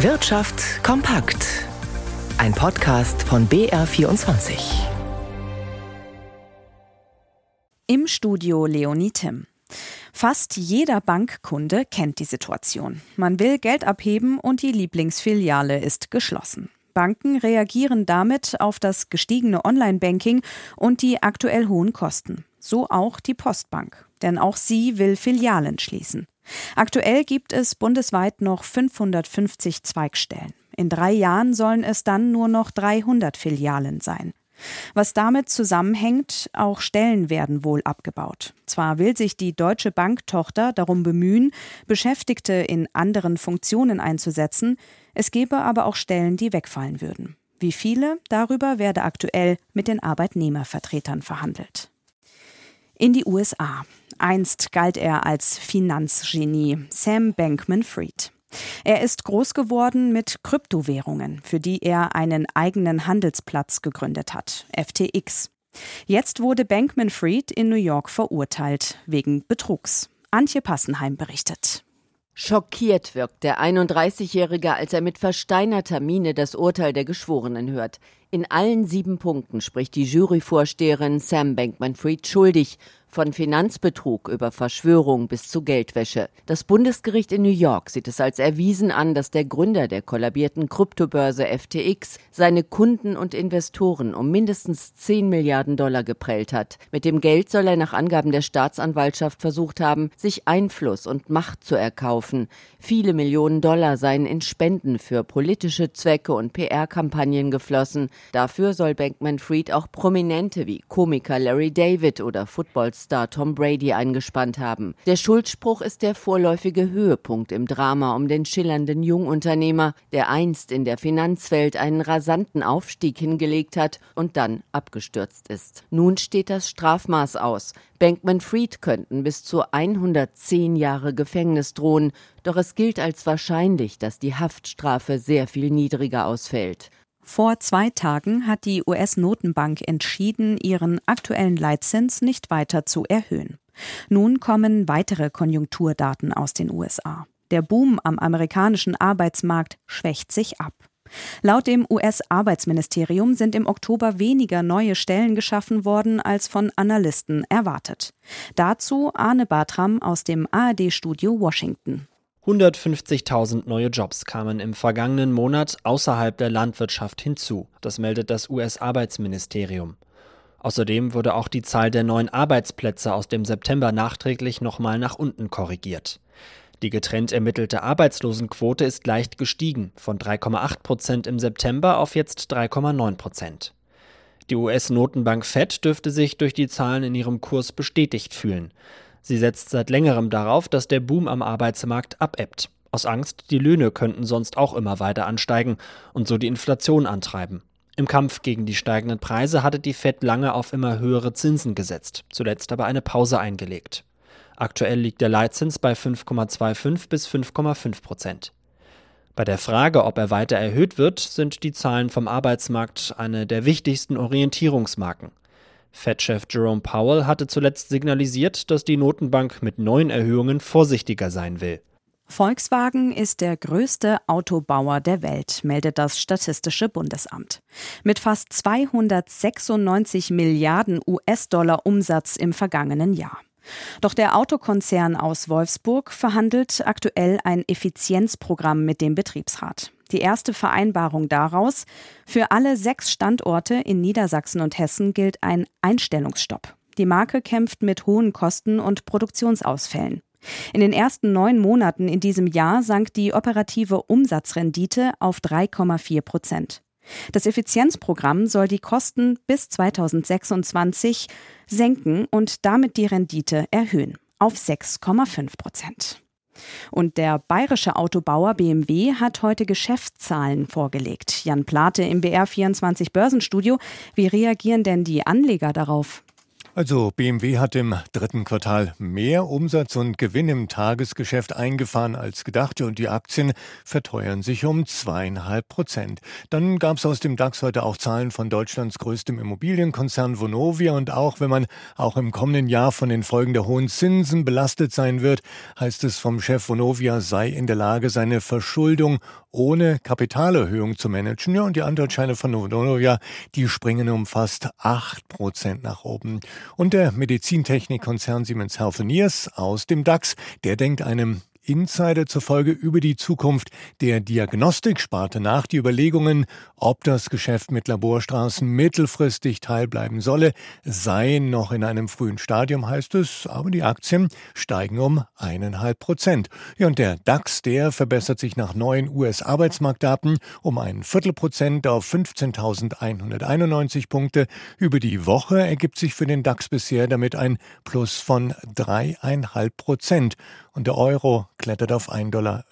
Wirtschaft kompakt. Ein Podcast von BR24. Im Studio Leonie Tim. Fast jeder Bankkunde kennt die Situation. Man will Geld abheben und die Lieblingsfiliale ist geschlossen. Banken reagieren damit auf das gestiegene Online-Banking und die aktuell hohen Kosten. So auch die Postbank. Denn auch sie will Filialen schließen. Aktuell gibt es bundesweit noch 550 Zweigstellen. In drei Jahren sollen es dann nur noch 300 Filialen sein. Was damit zusammenhängt, auch Stellen werden wohl abgebaut. Zwar will sich die Deutsche Banktochter darum bemühen, Beschäftigte in anderen Funktionen einzusetzen, es gäbe aber auch Stellen, die wegfallen würden. Wie viele, darüber werde aktuell mit den Arbeitnehmervertretern verhandelt. In die USA. Einst galt er als Finanzgenie, Sam Bankman Fried. Er ist groß geworden mit Kryptowährungen, für die er einen eigenen Handelsplatz gegründet hat, FTX. Jetzt wurde Bankman Fried in New York verurteilt wegen Betrugs. Antje Passenheim berichtet. Schockiert wirkt der 31-Jährige, als er mit versteinerter Miene das Urteil der Geschworenen hört. In allen sieben Punkten spricht die Juryvorsteherin Sam Bankman-Fried schuldig von Finanzbetrug über Verschwörung bis zu Geldwäsche. Das Bundesgericht in New York sieht es als erwiesen an, dass der Gründer der kollabierten Kryptobörse FTX seine Kunden und Investoren um mindestens 10 Milliarden Dollar geprellt hat. Mit dem Geld soll er nach Angaben der Staatsanwaltschaft versucht haben, sich Einfluss und Macht zu erkaufen. Viele Millionen Dollar seien in Spenden für politische Zwecke und PR-Kampagnen geflossen. Dafür soll Bankman-Fried auch Prominente wie Komiker Larry David oder Footballstar Star Tom Brady eingespannt haben. Der Schuldspruch ist der vorläufige Höhepunkt im Drama um den schillernden Jungunternehmer, der einst in der Finanzwelt einen rasanten Aufstieg hingelegt hat und dann abgestürzt ist. Nun steht das Strafmaß aus. Bankman Fried könnten bis zu 110 Jahre Gefängnis drohen, doch es gilt als wahrscheinlich, dass die Haftstrafe sehr viel niedriger ausfällt. Vor zwei Tagen hat die US-Notenbank entschieden, ihren aktuellen Leitzins nicht weiter zu erhöhen. Nun kommen weitere Konjunkturdaten aus den USA. Der Boom am amerikanischen Arbeitsmarkt schwächt sich ab. Laut dem US-Arbeitsministerium sind im Oktober weniger neue Stellen geschaffen worden als von Analysten erwartet. Dazu Arne Bartram aus dem ARD-Studio Washington. 150.000 neue Jobs kamen im vergangenen Monat außerhalb der Landwirtschaft hinzu, das meldet das US-Arbeitsministerium. Außerdem wurde auch die Zahl der neuen Arbeitsplätze aus dem September nachträglich nochmal nach unten korrigiert. Die getrennt ermittelte Arbeitslosenquote ist leicht gestiegen, von 3,8 Prozent im September auf jetzt 3,9 Prozent. Die US-Notenbank Fed dürfte sich durch die Zahlen in ihrem Kurs bestätigt fühlen. Sie setzt seit längerem darauf, dass der Boom am Arbeitsmarkt abebbt. Aus Angst, die Löhne könnten sonst auch immer weiter ansteigen und so die Inflation antreiben. Im Kampf gegen die steigenden Preise hatte die Fed lange auf immer höhere Zinsen gesetzt, zuletzt aber eine Pause eingelegt. Aktuell liegt der Leitzins bei 5,25 bis 5,5 Prozent. Bei der Frage, ob er weiter erhöht wird, sind die Zahlen vom Arbeitsmarkt eine der wichtigsten Orientierungsmarken. Fed-Chef Jerome Powell hatte zuletzt signalisiert, dass die Notenbank mit neuen Erhöhungen vorsichtiger sein will. Volkswagen ist der größte Autobauer der Welt, meldet das Statistische Bundesamt. Mit fast 296 Milliarden US-Dollar Umsatz im vergangenen Jahr. Doch der Autokonzern aus Wolfsburg verhandelt aktuell ein Effizienzprogramm mit dem Betriebsrat. Die erste Vereinbarung daraus, für alle sechs Standorte in Niedersachsen und Hessen gilt ein Einstellungsstopp. Die Marke kämpft mit hohen Kosten und Produktionsausfällen. In den ersten neun Monaten in diesem Jahr sank die operative Umsatzrendite auf 3,4 Prozent. Das Effizienzprogramm soll die Kosten bis 2026 senken und damit die Rendite erhöhen auf 6,5 Prozent. Und der bayerische Autobauer BMW hat heute Geschäftszahlen vorgelegt. Jan Plate im BR24 Börsenstudio. Wie reagieren denn die Anleger darauf? Also BMW hat im dritten Quartal mehr Umsatz und Gewinn im Tagesgeschäft eingefahren als gedacht und die Aktien verteuern sich um zweieinhalb Prozent. Dann gab es aus dem DAX heute auch Zahlen von Deutschlands größtem Immobilienkonzern Vonovia und auch wenn man auch im kommenden Jahr von den Folgen der hohen Zinsen belastet sein wird, heißt es vom Chef Vonovia sei in der Lage, seine Verschuldung ohne Kapitalerhöhung zu managen. Ja, und die Anteilsscheine von Novonovia, die springen um fast 8 Prozent nach oben. Und der Medizintechnikkonzern Siemens Healthineers aus dem DAX, der denkt einem Insider zufolge über die Zukunft der Diagnostiksparte nach. Die Überlegungen, ob das Geschäft mit Laborstraßen mittelfristig teilbleiben solle, seien noch in einem frühen Stadium, heißt es, aber die Aktien steigen um eineinhalb Prozent. Ja, und der DAX, der verbessert sich nach neuen US-Arbeitsmarktdaten um ein Viertelprozent auf 15.191 Punkte. Über die Woche ergibt sich für den DAX bisher damit ein Plus von dreieinhalb Prozent und der Euro klettert auf 1,0728 Dollar.